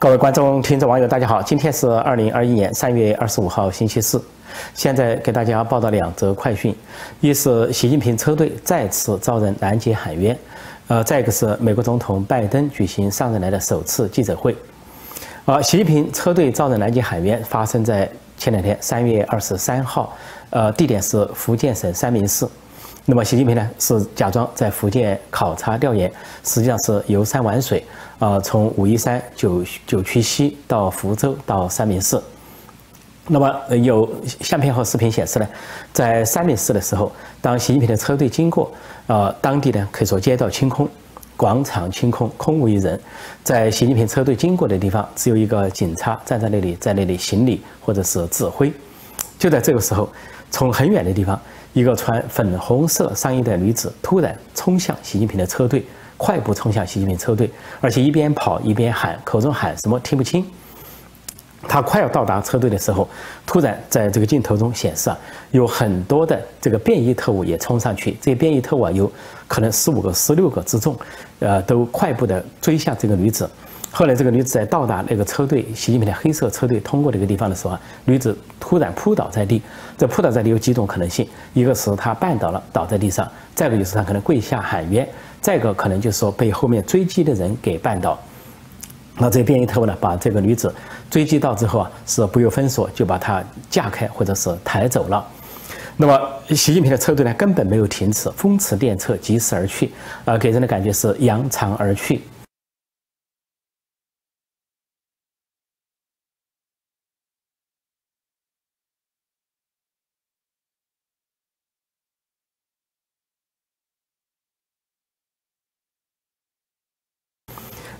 各位观众、听众、网友，大家好！今天是二零二一年三月二十五号，星期四。现在给大家报道两则快讯：一是习近平车队再次遭人拦截喊冤；呃，再一个是美国总统拜登举行上任来的首次记者会。而习近平车队遭人拦截喊冤，发生在前两天三月二十三号，呃，地点是福建省三明市。那么习近平呢是假装在福建考察调研，实际上是游山玩水，啊，从武夷山九九曲溪到福州到三明市。那么有相片和视频显示呢，在三明市的时候，当习近平的车队经过，呃，当地呢可以说街道清空，广场清空，空无一人。在习近平车队经过的地方，只有一个警察站在那里，在那里行礼或者是指挥。就在这个时候，从很远的地方。一个穿粉红色上衣的女子突然冲向习近平的车队，快步冲向习近平车队，而且一边跑一边喊，口中喊什么听不清。他快要到达车队的时候，突然在这个镜头中显示啊，有很多的这个便衣特务也冲上去，这些便衣特务啊，有可能十五个、十六个之众，呃，都快步的追向这个女子。后来，这个女子在到达那个车队习近平的黑色车队通过这个地方的时候啊，女子突然扑倒在地。这扑倒在地有几种可能性：一个是她绊倒了，倒在地上；再一个就是她可能跪下喊冤；再一个可能就是说被后面追击的人给绊倒。那这便衣特务呢，把这个女子追击到之后啊，是不由分说就把她架开或者是抬走了。那么，习近平的车队呢，根本没有停止，风驰电掣，疾驰而去，啊，给人的感觉是扬长而去。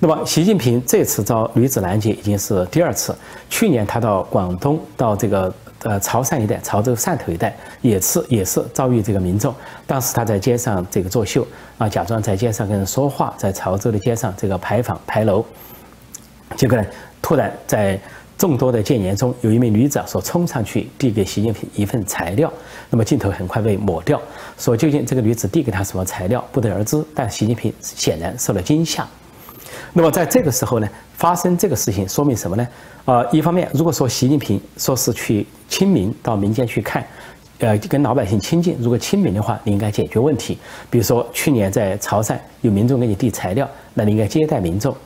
那么，习近平这次遭女子拦截已经是第二次。去年他到广东，到这个呃潮汕一带、潮州、汕头一带，也是也是遭遇这个民众。当时他在街上这个作秀啊，假装在街上跟人说话，在潮州的街上这个牌坊牌楼，结果呢，突然在众多的建言中，有一名女子说冲上去递给习近平一份材料，那么镜头很快被抹掉。说究竟这个女子递给他什么材料，不得而知。但习近平显然受了惊吓。那么在这个时候呢，发生这个事情说明什么呢？呃，一方面，如果说习近平说是去亲民到民间去看，呃，跟老百姓亲近，如果亲民的话，你应该解决问题。比如说去年在潮汕有民众给你递材料，那你应该接待民众。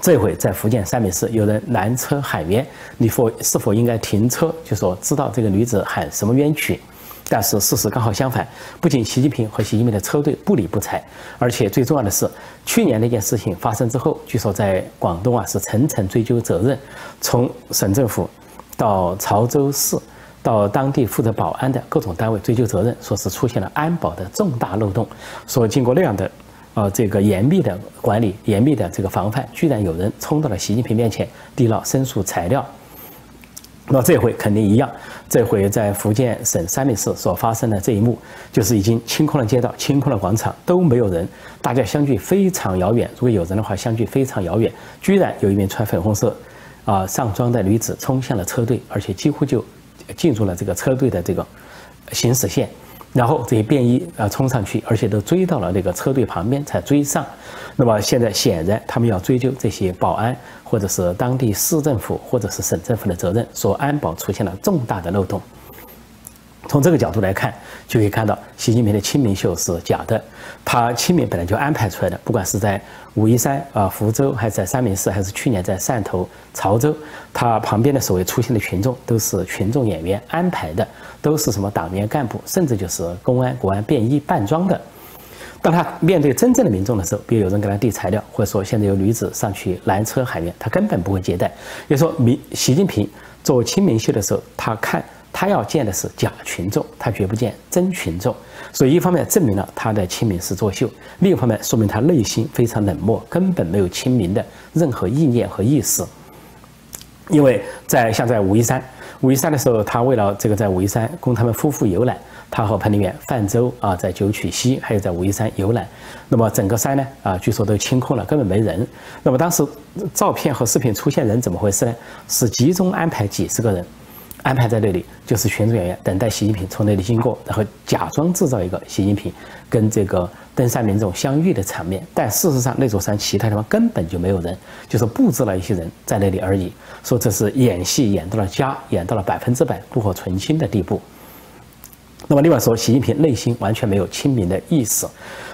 这回在福建三明市有人拦车喊冤，你否是否应该停车？就说知道这个女子喊什么冤屈？但是事实刚好相反，不仅习近平和习近平的车队不理不睬，而且最重要的是，去年那件事情发生之后，据说在广东啊是层层追究责任，从省政府到潮州市，到当地负责保安的各种单位追究责任，说是出现了安保的重大漏洞，说经过那样的，呃这个严密的管理、严密的这个防范，居然有人冲到了习近平面前递了申诉材料。那这回肯定一样，这回在福建省三明市所发生的这一幕，就是已经清空了街道、清空了广场，都没有人，大家相距非常遥远。如果有人的话，相距非常遥远，居然有一名穿粉红色，啊上装的女子冲向了车队，而且几乎就进入了这个车队的这个行驶线。然后这些便衣啊冲上去，而且都追到了那个车队旁边才追上。那么现在显然他们要追究这些保安或者是当地市政府或者是省政府的责任，说安保出现了重大的漏洞。从这个角度来看，就可以看到习近平的清明秀是假的。他清明本来就安排出来的，不管是在武夷山啊、福州，还是在三明市，还是去年在汕头、潮州，他旁边的所谓出现的群众都是群众演员安排的，都是什么党员干部，甚至就是公安、国安便衣扮装的。当他面对真正的民众的时候，比如有人给他递材料，或者说现在有女子上去拦车喊冤，他根本不会接待。也说民习近平做清明秀的时候，他看。他要见的是假群众，他绝不见真群众。所以，一方面证明了他的亲民是作秀，另一方面说明他内心非常冷漠，根本没有亲民的任何意念和意思。因为在像在武夷山，武夷山的时候，他为了这个在武夷山供他们夫妇游览，他和彭丽媛泛舟啊，在九曲溪还有在武夷山游览。那么整个山呢啊，据说都清空了，根本没人。那么当时照片和视频出现人怎么回事呢？是集中安排几十个人。安排在那里就是群众演员，等待习近平从那里经过，然后假装制造一个习近平跟这个登山民众相遇的场面，但事实上那座山其他地方根本就没有人，就是布置了一些人在那里而已。说这是演戏演到了家，演到了百分之百炉火纯青的地步。那么另外说，习近平内心完全没有亲民的意思，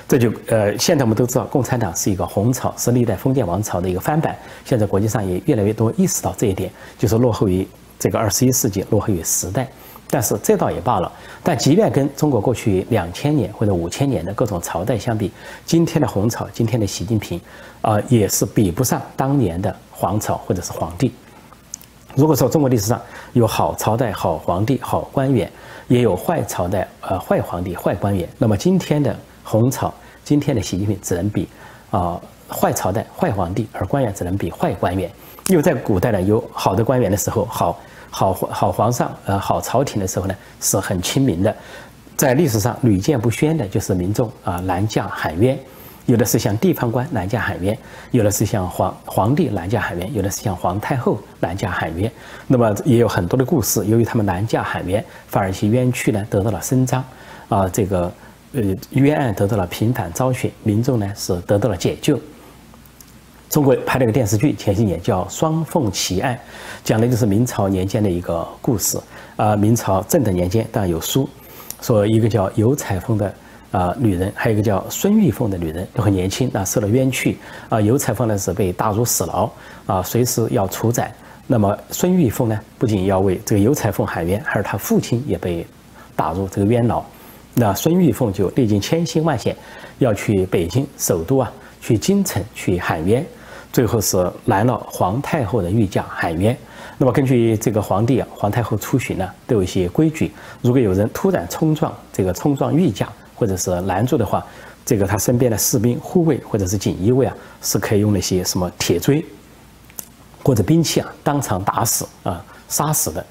这就呃，现在我们都知道，共产党是一个红潮，是历代封建王朝的一个翻版。现在国际上也越来越多意识到这一点，就是落后于这个二十一世纪，落后于时代。但是这倒也罢了。但即便跟中国过去两千年或者五千年的各种朝代相比，今天的红朝，今天的习近平，啊，也是比不上当年的皇朝或者是皇帝。如果说中国历史上有好朝代、好皇帝、好官员，也有坏朝代、呃坏皇帝、坏官员，那么今天的红朝，今天的习近平只能比啊坏朝代、坏皇帝，而官员只能比坏官员。因为在古代呢，有好的官员的时候，好。好好皇上，呃，好朝廷的时候呢，是很亲民的，在历史上屡见不鲜的，就是民众啊南下喊冤，有的是向地方官南下喊冤，有的是向皇皇帝南下喊冤，有的是向皇太后南下喊冤。那么也有很多的故事，由于他们南下喊冤，反而一些冤屈呢得到了伸张，啊，这个呃冤案得到了平反昭雪，民众呢是得到了解救。中国拍了个电视剧，前些年叫《双凤奇案》，讲的就是明朝年间的一个故事。啊，明朝正德年间，当然有书，说一个叫尤彩凤的啊女人，还有一个叫孙玉凤的女人，都很年轻，那受了冤屈。啊，尤彩凤呢是被打入死牢，啊，随时要处斩。那么孙玉凤呢，不仅要为这个尤彩凤喊冤，还是她父亲也被打入这个冤牢。那孙玉凤就历经千辛万险，要去北京首都啊，去京城去喊冤。最后是拦了皇太后的御驾喊冤。那么根据这个皇帝啊、皇太后出巡呢，都有一些规矩。如果有人突然冲撞这个冲撞御驾，或者是拦住的话，这个他身边的士兵、护卫或者是锦衣卫啊，是可以用那些什么铁锥或者兵器啊，当场打死啊、杀死的。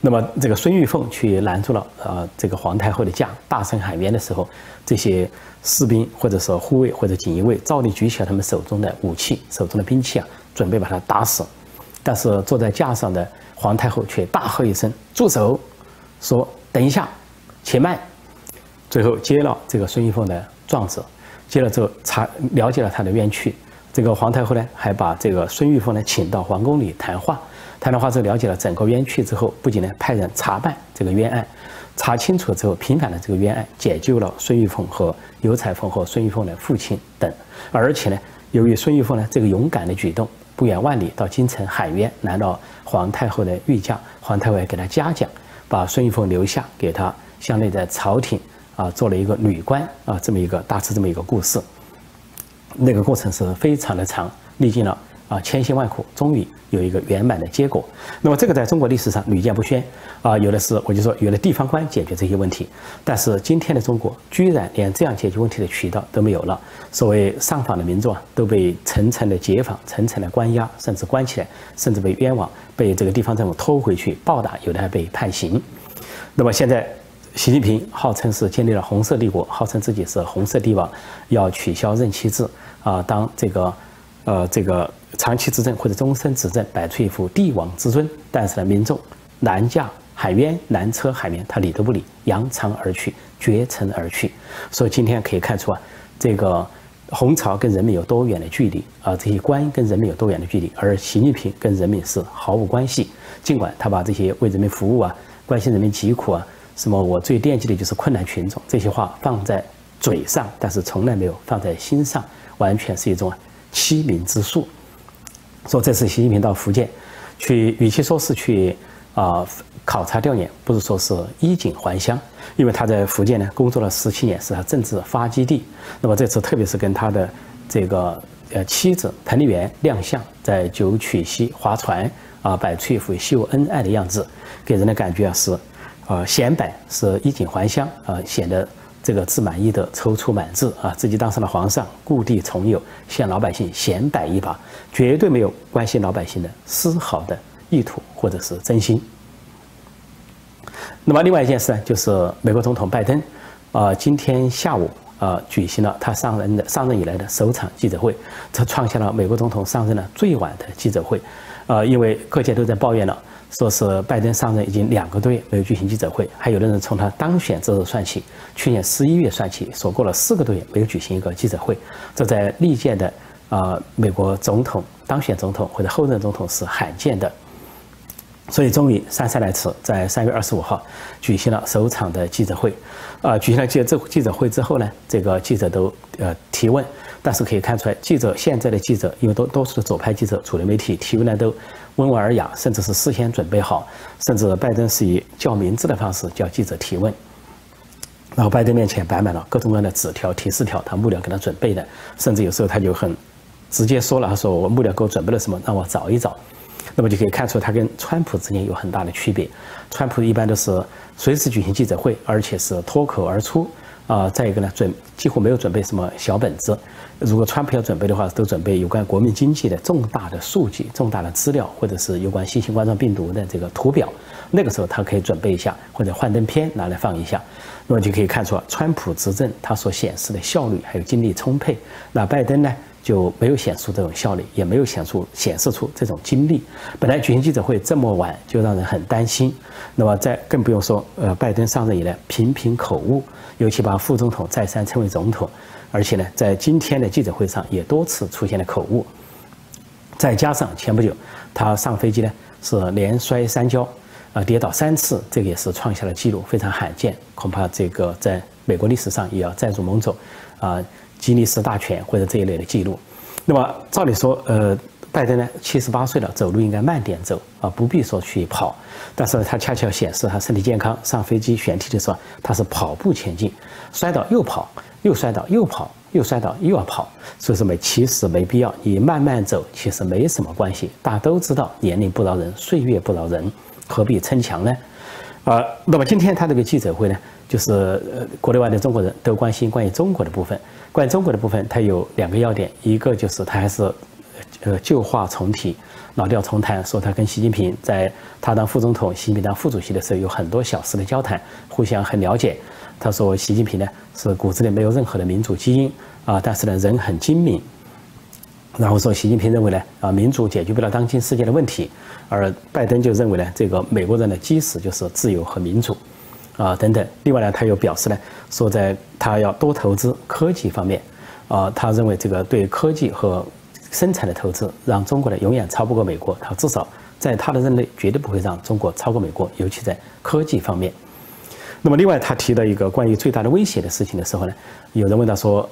那么这个孙玉凤去拦住了呃这个皇太后的驾，大声喊冤的时候，这些。士兵或者是护卫或者锦衣卫，照例举起了他们手中的武器、手中的兵器啊，准备把他打死。但是坐在架上的皇太后却大喝一声：“住手！”说：“等一下，且慢。”最后接了这个孙玉凤的状子，接了之后查了解了他的冤屈。这个皇太后呢，还把这个孙玉凤呢请到皇宫里谈话。谈完话之后，了解了整个冤屈之后，不仅呢派人查办这个冤案。查清楚之后，平反了这个冤案，解救了孙玉凤和尤彩凤和孙玉凤的父亲等。而且呢，由于孙玉凤呢这个勇敢的举动，不远万里到京城喊冤，来到皇太后的御驾，皇太后给他嘉奖，把孙玉凤留下，给他相内在朝廷啊做了一个女官啊，这么一个大致这么一个故事。那个过程是非常的长，历经了。啊，千辛万苦，终于有一个圆满的结果。那么这个在中国历史上屡见不鲜啊，有的是我就说有的地方官解决这些问题，但是今天的中国居然连这样解决问题的渠道都没有了。所谓上访的民众啊，都被层层的解访、层层的关押，甚至关起来，甚至被冤枉，被这个地方政府拖回去暴打，有的还被判刑。那么现在，习近平号称是建立了红色帝国，号称自己是红色帝王，要取消任期制啊，当这个。呃，这个长期执政或者终身执政，摆出一副帝王之尊，但是呢，民众南驾海冤、南车海冤，他理都不理，扬长而去，绝尘而去。所以今天可以看出啊，这个红朝跟人民有多远的距离啊？这些官跟人民有多远的距离？而习近平跟人民是毫无关系。尽管他把这些为人民服务啊、关心人民疾苦啊、什么我最惦记的就是困难群众这些话放在嘴上，但是从来没有放在心上，完全是一种。欺民之术，说这次习近平到福建去，与其说是去啊考察调研，不如说是衣锦还乡，因为他在福建呢工作了十七年，是他政治发基地。那么这次特别是跟他的这个呃妻子彭丽媛亮相，在九曲溪划船啊，摆出一副秀恩爱的样子，给人的感觉啊是啊显摆，是衣锦还乡啊，显得。这个自满意的踌躇满志啊，自己当上了皇上，故地重游，向老百姓显摆一把，绝对没有关心老百姓的丝毫的意图或者是真心。那么另外一件事呢，就是美国总统拜登，啊，今天下午啊举行了他上任的上任以来的首场记者会，这创下了美国总统上任的最晚的记者会，啊，因为各界都在抱怨了。说是拜登上任已经两个多月没有举行记者会，还有的人从他当选之日算起，去年十一月算起，说过了四个多月没有举行一个记者会，这在历届的啊美国总统当选总统或者后任总统是罕见的。所以终于姗姗来迟，在三月二十五号举行了首场的记者会，啊，举行了记这记者会之后呢，这个记者都呃提问，但是可以看出来，记者现在的记者，因为多多数的左派记者、主流媒体提问呢都温文尔雅，甚至是事先准备好，甚至拜登是以叫名字的方式叫记者提问，然后拜登面前摆满了各种各样的纸条、提示条，他幕僚给他准备的，甚至有时候他就很直接说了，他说我幕僚给我准备了什么，让我找一找。那么就可以看出，他跟川普之间有很大的区别。川普一般都是随时举行记者会，而且是脱口而出啊。再一个呢，准几乎没有准备什么小本子。如果川普要准备的话，都准备有关国民经济的重大的数据、重大的资料，或者是有关新型冠状病毒的这个图表。那个时候他可以准备一下，或者幻灯片拿来放一下。那么就可以看出，川普执政他所显示的效率还有精力充沛。那拜登呢？就没有显出这种效率，也没有显出显示出这种精力。本来举行记者会这么晚，就让人很担心。那么再更不用说，呃，拜登上任以来频频口误，尤其把副总统再三称为总统，而且呢，在今天的记者会上也多次出现了口误。再加上前不久他上飞机呢是连摔三跤，啊，跌倒三次，这个也是创下了记录，非常罕见，恐怕这个在美国历史上也要载入某种啊。吉尼斯大全或者这一类的记录，那么照理说，呃，拜登呢七十八岁了，走路应该慢点走啊，不必说去跑。但是他恰恰显示他身体健康，上飞机选题的时候他是跑步前进，摔倒又跑，又摔倒又跑，又摔倒又要跑。所以说没其实没必要，你慢慢走其实没什么关系。大家都知道年龄不饶人，岁月不饶人，何必逞强呢？啊，那么今天他这个记者会呢，就是呃国内外的中国人都关心关于中国的部分。关于中国的部分，它有两个要点，一个就是他还是，呃，旧话重提，老调重弹，说他跟习近平在他当副总统，习近平当副主席的时候有很多小时的交谈，互相很了解。他说习近平呢是骨子里没有任何的民主基因啊，但是呢人很精明。然后说习近平认为呢啊民主解决不了当今世界的问题，而拜登就认为呢这个美国人的基石就是自由和民主。啊，等等。另外呢，他又表示呢，说在他要多投资科技方面，啊，他认为这个对科技和生产的投资，让中国呢永远超不过美国。他至少在他的任内，绝对不会让中国超过美国，尤其在科技方面。那么，另外他提到一个关于最大的威胁的事情的时候呢，有人问他说，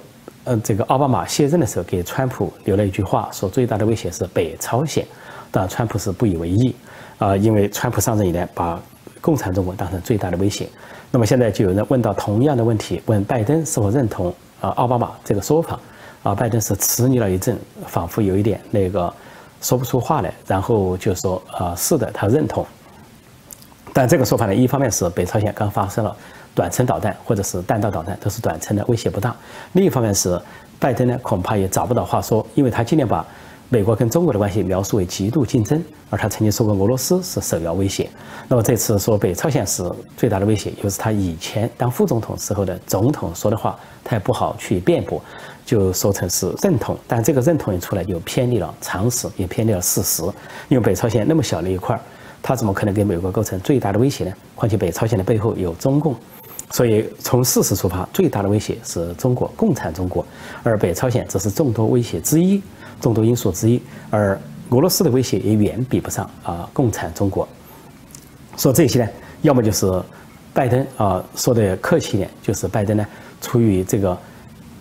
呃，这个奥巴马卸任的时候给川普留了一句话，说最大的威胁是北朝鲜。但川普是不以为意，啊，因为川普上任以来把。共产中国当成最大的威胁，那么现在就有人问到同样的问题，问拜登是否认同啊奥巴马这个说法，啊拜登是迟疑了一阵，仿佛有一点那个说不出话来，然后就说啊是的，他认同。但这个说法呢，一方面是北朝鲜刚发射了短程导弹或者是弹道导弹，都是短程的，威胁不大；另一方面是拜登呢恐怕也找不到话说，因为他今年把。美国跟中国的关系描述为极度竞争，而他曾经说过俄罗斯是首要威胁。那么这次说北朝鲜是最大的威胁，又是他以前当副总统时候的总统说的话，他也不好去辩驳，就说成是认同。但这个认同一出来，就偏离了常识，也偏离了事实。因为北朝鲜那么小的一块，他怎么可能给美国构成最大的威胁呢？况且北朝鲜的背后有中共，所以从事实出发，最大的威胁是中国共产中国，而北朝鲜只是众多威胁之一。众多因素之一，而俄罗斯的威胁也远比不上啊共产中国。说这些呢，要么就是拜登啊说的客气一点，就是拜登呢出于这个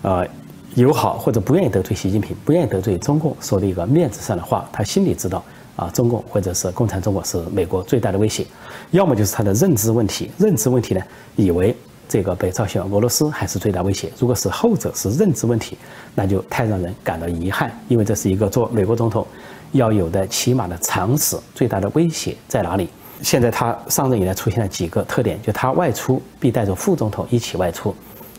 呃友好或者不愿意得罪习近平，不愿意得罪中共说的一个面子上的话，他心里知道啊中共或者是共产中国是美国最大的威胁。要么就是他的认知问题，认知问题呢以为。这个北朝鲜、俄罗斯还是最大威胁。如果是后者是认知问题，那就太让人感到遗憾，因为这是一个做美国总统要有的起码的常识。最大的威胁在哪里？现在他上任以来出现了几个特点，就他外出必带着副总统一起外出，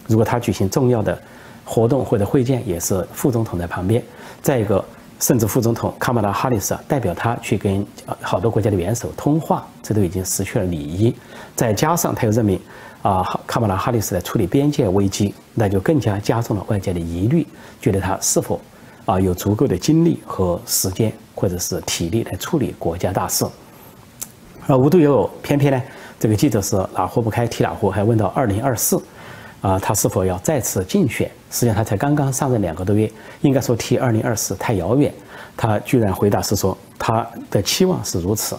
如果他举行重要的活动或者会见，也是副总统在旁边。再一个，甚至副总统卡马拉哈里斯代表他去跟好多国家的元首通话，这都已经失去了礼仪。再加上他又任命。啊，卡马拉哈里斯来处理边界危机，那就更加加重了外界的疑虑，觉得他是否啊有足够的精力和时间，或者是体力来处理国家大事。而无独有偶，偏偏呢，这个记者是哪壶不开提哪壶，还问到二零二四，啊，他是否要再次竞选？实际上他才刚刚上任两个多月，应该说提二零二四太遥远。他居然回答是说他的期望是如此，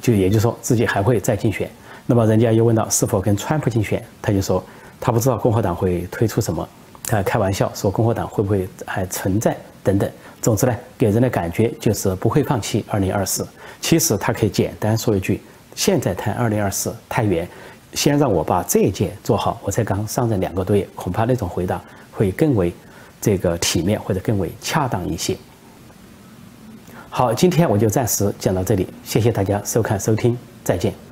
就也就是说自己还会再竞选。那么人家又问到是否跟川普竞选，他就说他不知道共和党会推出什么，他开玩笑说共和党会不会还存在等等。总之呢，给人的感觉就是不会放弃二零二四。其实他可以简单说一句：现在谈二零二四太远，先让我把这一届做好。我才刚上任两个多月，恐怕那种回答会更为这个体面或者更为恰当一些。好，今天我就暂时讲到这里，谢谢大家收看收听，再见。